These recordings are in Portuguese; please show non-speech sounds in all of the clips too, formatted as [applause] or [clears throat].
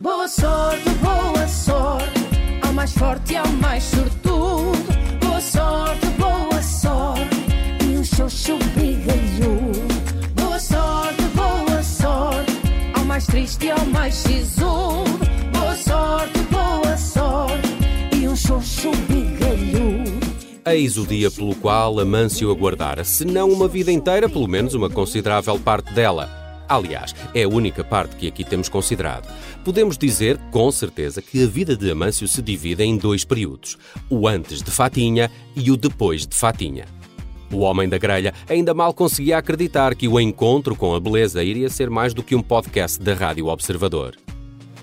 Boa sorte, boa sorte, ao mais forte e ao mais sortudo. Boa sorte, boa sorte, e um xoxo brigalhudo. Boa sorte, boa sorte, ao mais triste e ao mais sisudo. Boa sorte, boa sorte, e um xoxo brigalhudo. Eis o dia pelo qual Amâncio aguardara, se não uma vida inteira, pelo menos uma considerável parte dela. Aliás, é a única parte que aqui temos considerado. Podemos dizer, com certeza, que a vida de Amâncio se divide em dois períodos: o antes de Fatinha e o depois de Fatinha. O homem da grelha ainda mal conseguia acreditar que o encontro com a beleza iria ser mais do que um podcast da Rádio Observador.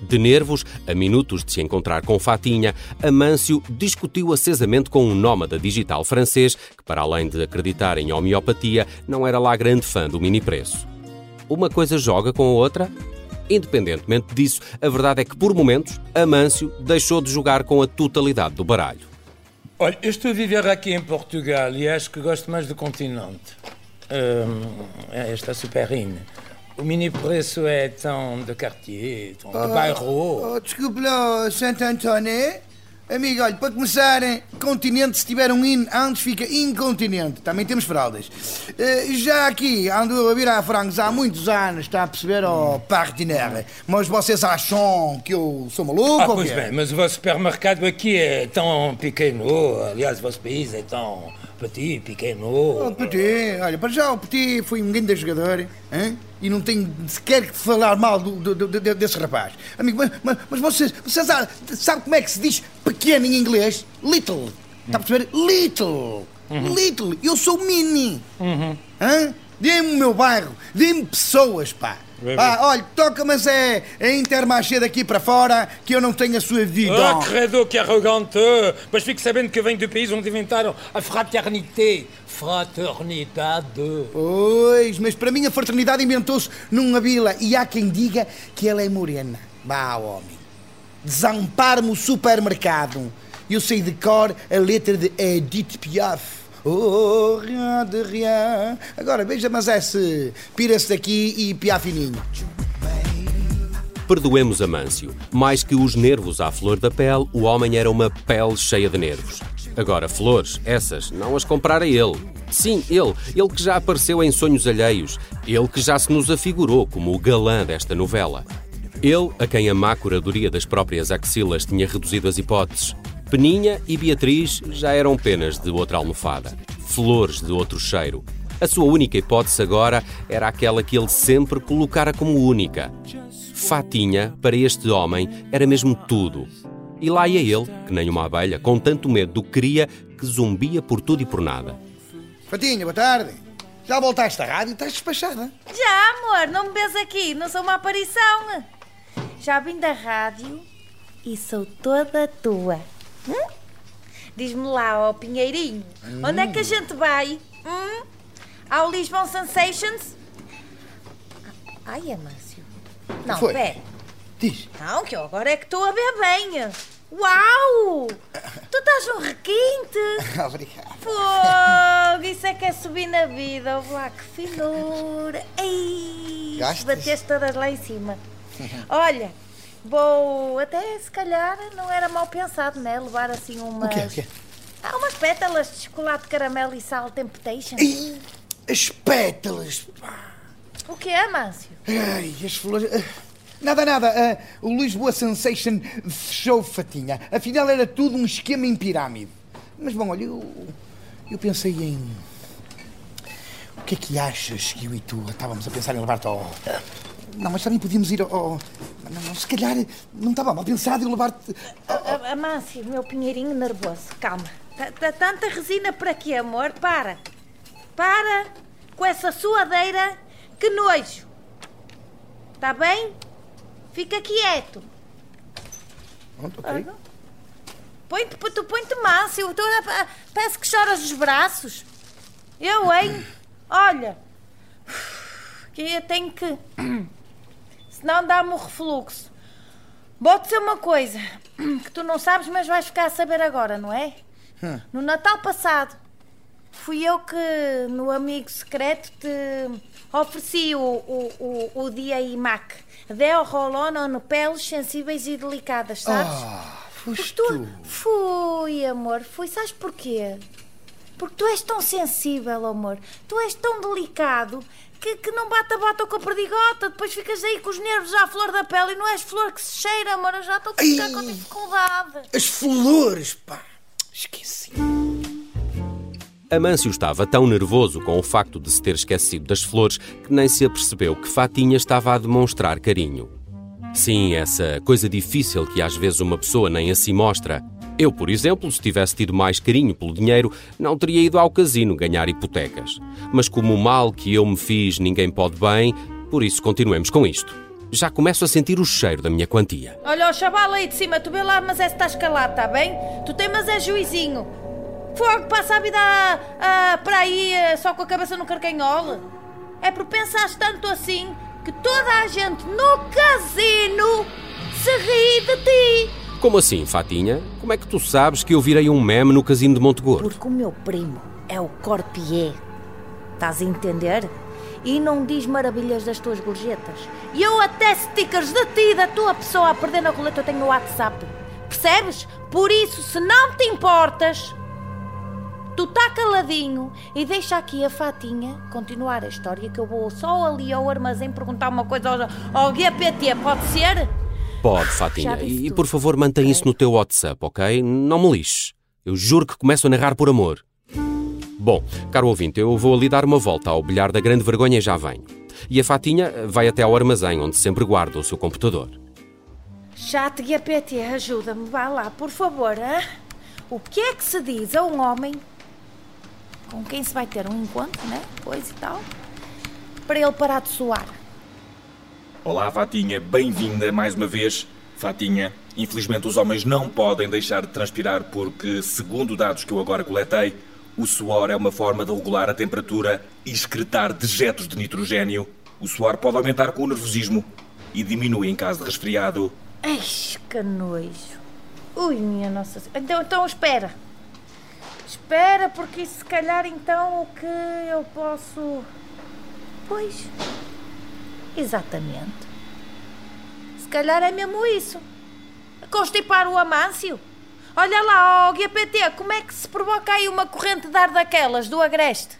De nervos, a minutos de se encontrar com Fatinha, Amâncio discutiu acesamente com um nómada digital francês que, para além de acreditar em homeopatia, não era lá grande fã do mini preço. Uma coisa joga com a outra? Independentemente disso, a verdade é que, por momentos, Amâncio deixou de jogar com a totalidade do baralho. Olha, eu estou a viver aqui em Portugal e acho que gosto mais do continente. Hum, é, está super in. O mini preço é tão de quartier, tão de bairro. Oh, desculpe lá, Santo António. Amigo, olha, para começar, continente, se tiver um in antes, fica incontinente. Também temos fraldas. Eh, já aqui, ando a virar frangos há muitos anos, está a perceber, oh, partenaire. Mas vocês acham que eu sou maluco Ah, ou pois quê? bem, mas o vosso supermercado aqui é tão pequeno. Aliás, o vosso país é tão petit, Oh, pequeno. Petit, olha, para já o Petit foi um grande jogador hein? e não tenho sequer que falar mal do, do- do- desse rapaz. Amigo, mas, mas, mas vocês, vocês sabem sabe como é que se diz pequeno em inglês? Little. Está a perceber? Little. Little. Eu sou mini. Hã? Dê-me o meu bairro, dê-me pessoas, pá. Ah, olha, toca, mas é a Intermarché daqui para fora que eu não tenho a sua vida. Ah, credo, que arrogante! Mas fique sabendo que venho do país onde inventaram a fraternité. Fraternidade. Pois, mas para mim a fraternidade inventou-se numa vila e há quem diga que ela é morena. Vá, homem. Desampar-me o supermercado. Eu sei de cor a letra de Edith Piaf. Oh, rien de rien. Agora veja, mas esse pira-se daqui e piafininho. Perdoemos Amâncio. Mais que os nervos à flor da pele, o homem era uma pele cheia de nervos. Agora, flores, essas, não as comprara ele. Sim, ele, ele que já apareceu em sonhos alheios, ele que já se nos afigurou como o galã desta novela. Ele, a quem a má curadoria das próprias axilas tinha reduzido as hipóteses. Peninha e Beatriz já eram penas de outra almofada, flores de outro cheiro. A sua única hipótese agora era aquela que ele sempre colocara como única. Fatinha, para este homem, era mesmo tudo. E lá ia ele, que nem uma abelha, com tanto medo do que queria, que zumbia por tudo e por nada. Fatinha, boa tarde. Já voltaste à rádio? Estás despachada. Já, amor, não me vês aqui, não sou uma aparição. Já vim da rádio e sou toda tua. Hum? Diz-me lá, ó Pinheirinho, onde é que a gente vai? Hum? Ao Lisbon Sensations? Ai, Amâncio. Não, foi? pera. Diz. Não, que eu agora é que estou a ver bem. Uau! Tu estás um requinte. [laughs] Obrigado. Fogo, isso é que é subir na vida. Ouve lá, que finura. Ei, bateste todas lá em cima. [laughs] Olha, vou até se calhar não era mal pensado, né? Levar assim umas. O quê? O quê? Ah, umas pétalas de chocolate, caramelo e sal Temptation. Ih, as pétalas. O que é, Mâncio? Ai, as flores. ah, Nada, nada. ah, o Lisboa Sensation fechou fatinha. Afinal, era tudo um esquema em pirâmide. Mas bom, olha, eu, eu pensei em. O que é que achas que eu e tu estávamos a pensar em levar-te ao. Não, mas também podíamos ir ao. ao- Não, não, se calhar não estava mal pensado em levar-te. A- a- Amâncio, meu pinheirinho nervoso, calma. Tá- tá Tanta resina para quê, amor? Para. Para com essa suadeira. Que nojo. Está bem? Fica quieto. Pronto, ok. Põe-te, tu põe-te ah, parece que choras os braços. Eu, hein? Olha. Que eu tenho que... Senão dá-me o refluxo. Vou-te dizer uma coisa [clears throat] que tu não sabes, mas vais ficar a saber agora, não é? No Natal passado, fui eu que, no amigo secreto, te ofereci o, o, o, o dia IMAC. Deo Rolon peles sensíveis e delicadas, sabes? Ah, foste Porque tu. Fui, amor, fui. Sabes porquê? Porque tu és tão sensível, amor. Tu és tão delicado que, que não bata bata com a perdigota. Depois ficas aí com os nervos à flor da pele e não és flor que se cheira, amor. Eu já estou a ficar Ai. com dificuldade. As flores, pá. Esqueci. Amâncio estava tão nervoso com o facto de se ter esquecido das flores que nem se apercebeu que Fatinha estava a demonstrar carinho. Sim, essa coisa difícil que às vezes uma pessoa nem assim mostra. Eu, por exemplo, se tivesse tido mais carinho pelo dinheiro, não teria ido ao casino ganhar hipotecas. Mas como o mal que eu me fiz ninguém pode bem, por isso continuemos com isto. Já começo a sentir o cheiro da minha quantia. Olha, o chaval aí de cima, tu vê lá, mas é se estás calado, está bem? Tu tem, mas é juizinho. Fogo, passa a vida ah, para aí ah, só com a cabeça no carcanhol. É por pensares tanto assim que toda a gente no casino se ri de ti. Como assim, Fatinha? Como é que tu sabes que eu virei um meme no casino de Montegordo? Porque o meu primo é o Corpier. Estás a entender? E não diz maravilhas das tuas gorjetas. E eu até stickers de ti, da tua pessoa a perder na roleta, eu tenho no WhatsApp. Percebes? Por isso, se não te importas, tu tá caladinho e deixa aqui a Fatinha continuar a história que eu vou só ali ao armazém perguntar uma coisa ao, ao GPT, pode ser? Pode, Fatinha. E, tudo, por favor, mantém isso no teu WhatsApp, ok? Não me lixes. Eu juro que começo a narrar por amor. Bom, caro ouvinte, eu vou ali dar uma volta ao bilhar da grande vergonha e já venho. E a Fatinha vai até ao armazém, onde sempre guarda o seu computador. Chat GPT, ajuda-me, vá lá, por favor. hã? O que é que se diz a um homem com quem se vai ter um encontro, né? Coisa e tal, para ele parar de suar? Olá, Fatinha, bem-vinda mais uma vez. Fatinha, infelizmente os homens não podem deixar de transpirar porque, segundo dados que eu agora coletei, o suor é uma forma de regular a temperatura e excretar dejetos de nitrogênio. O suor pode aumentar com o nervosismo e diminui em caso de resfriado. Eish, que nojo. Ui, minha nossa. Então, então espera. Espera, porque se calhar então o que eu posso. Pois. Exatamente. Se calhar é mesmo isso. Constipar o Amâncio. Olha lá, ó GPT, como é que se provoca aí uma corrente de ar daquelas, do agreste?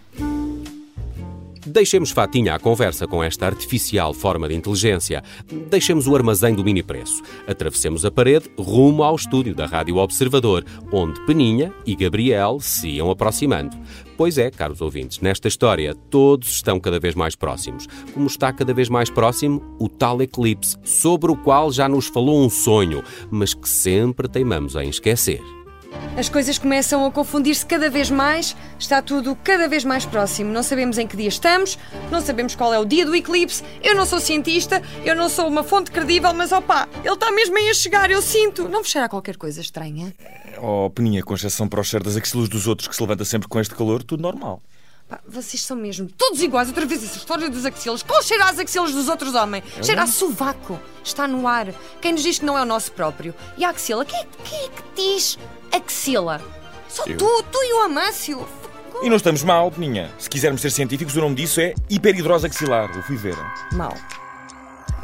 Deixemos Fatinha à conversa com esta artificial forma de inteligência. Deixemos o armazém do mini preço. Atravessemos a parede rumo ao estúdio da Rádio Observador, onde Peninha e Gabriel se iam aproximando. Pois é, caros ouvintes, nesta história todos estão cada vez mais próximos. Como está cada vez mais próximo o tal eclipse, sobre o qual já nos falou um sonho, mas que sempre teimamos em esquecer. As coisas começam a confundir-se cada vez mais, está tudo cada vez mais próximo. Não sabemos em que dia estamos, não sabemos qual é o dia do eclipse. Eu não sou cientista, eu não sou uma fonte credível, mas opá, ele está mesmo aí a chegar, eu sinto. Não vos cheira qualquer coisa estranha? Oh, Peninha, com exceção para o cheiro das axilas dos outros que se levanta sempre com este calor, tudo normal. Pá, vocês são mesmo todos iguais. Outra vez essa história dos axilas. Qual cheira às axilas dos outros homens? Cheira a sovaco. Está no ar. Quem nos diz que não é o nosso próprio? E a axila? Quem é, quem é que diz axila? Só Eu. tu, tu e o Amâncio. E não estamos mal, Peninha. Se quisermos ser científicos, o nome disso é hiperhidrose axilar. Eu fui ver. Mal.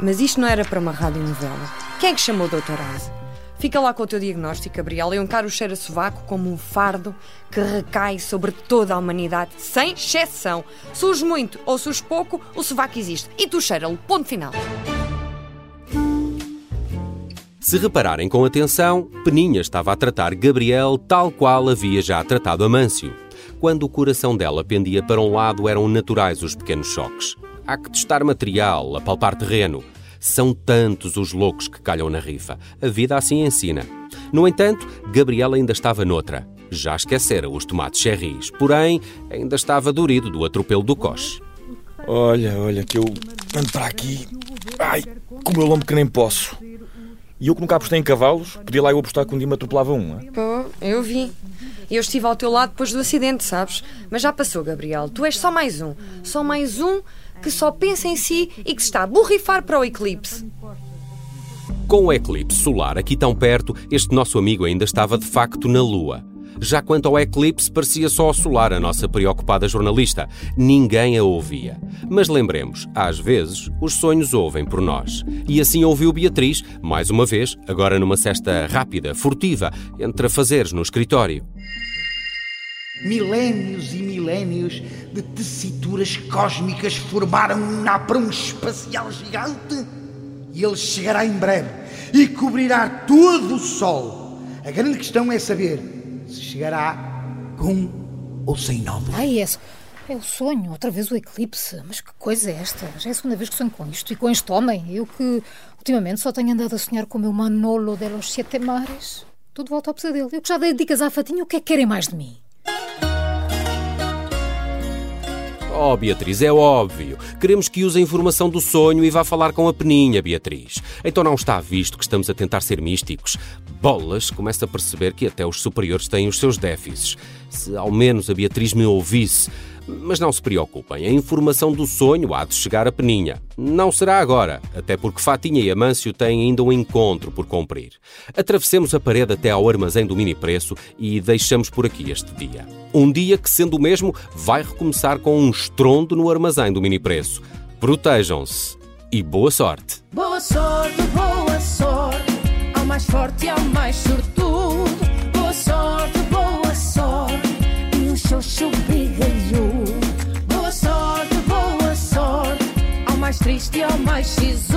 Mas isto não era para uma radionovela. Quem é que chamou o Dr. Oz? Fica lá com o teu diagnóstico, Gabriel. Eu encaro o cheiro a sovaco como um fardo que recai sobre toda a humanidade, sem exceção. Surge muito ou surge pouco, o sovaco existe. E tu cheira-lo. Ponto final. Se repararem com atenção, Peninha estava a tratar Gabriel tal qual havia já tratado Amâncio. Quando o coração dela pendia para um lado, eram naturais os pequenos choques. Há que testar material, apalpar terreno. São tantos os loucos que calham na rifa. A vida assim ensina. No entanto, Gabriel ainda estava noutra. Já esquecera os tomates cherries, porém, ainda estava dorido do atropelo do coche. Olha, olha, que eu ando para aqui. Ai, com o meu lombo que nem posso. E eu que nunca apostei em cavalos, podia lá eu apostar que um dia me atropelava um. hein? Pô, eu vi. Eu estive ao teu lado depois do acidente, sabes? Mas já passou, Gabriel. Tu és só mais um. Só mais um que só pensa em si e que se está a borrifar para o eclipse. Com o eclipse solar aqui tão perto, este nosso amigo ainda estava de facto na Lua. Já quanto ao eclipse, parecia só assolar a nossa preocupada jornalista. Ninguém a ouvia. Mas lembremos, às vezes, os sonhos ouvem por nós. E assim ouviu Beatriz, mais uma vez, agora numa cesta rápida, furtiva, entre afazeres no escritório. Milénios e milénios de tessituras cósmicas formaram um naprum espacial gigante e ele chegará em breve e cobrirá todo o Sol. A grande questão é saber se chegará com ou sem nódulos. Ai, é, é o sonho, outra vez o eclipse. Mas que coisa é esta? Já é a segunda vez que sonho com isto e com este homem. Eu que ultimamente só tenho andado a sonhar com o meu Manolo de los Siete Mares. Tudo volta ao pesadelo. Eu que já dei dicas à fatinha, o que é que querem mais de mim? Oh, Beatriz, é óbvio. Queremos que use a informação do sonho e vá falar com a Peninha, Beatriz. Então não está visto que estamos a tentar ser místicos. Bolas, começa a perceber que até os superiores têm os seus déficits. Se ao menos a Beatriz me ouvisse. Mas não se preocupem, a informação do sonho há de chegar a Peninha. Não será agora, até porque Fatinha e Amâncio têm ainda um encontro por cumprir. Atravessemos a parede até ao armazém do mini preço e deixamos por aqui este dia. Um dia que, sendo o mesmo, vai recomeçar com um estrondo no armazém do mini preço. Protejam-se e boa sorte! Boa sorte, boa sorte, ao mais forte e ao mais sortudo. Boa sorte, boa sorte, e xoxo bigalhudo. Boa